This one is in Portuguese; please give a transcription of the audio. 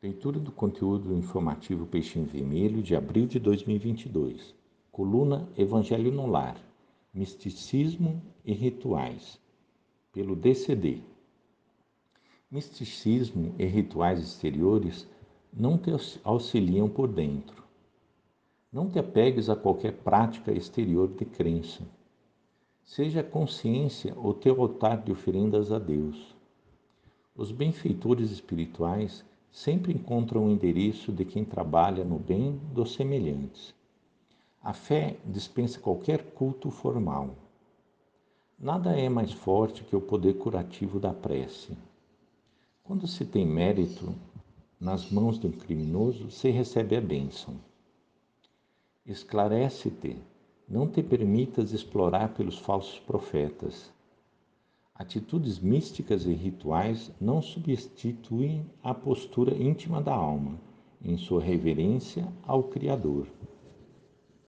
Leitura do conteúdo informativo Peixinho Vermelho de abril de 2022. Coluna Evangelho no Lar. Misticismo e rituais. Pelo DCD. Misticismo e rituais exteriores não te auxiliam por dentro. Não te apegues a qualquer prática exterior de crença. Seja a consciência o teu altar de oferendas a Deus. Os benfeitores espirituais sempre encontram o endereço de quem trabalha no bem dos semelhantes. A fé dispensa qualquer culto formal. Nada é mais forte que o poder curativo da prece. Quando se tem mérito nas mãos de um criminoso, se recebe a bênção. Esclarece-te, não te permitas explorar pelos falsos profetas. Atitudes místicas e rituais não substituem a postura íntima da alma, em sua reverência ao Criador.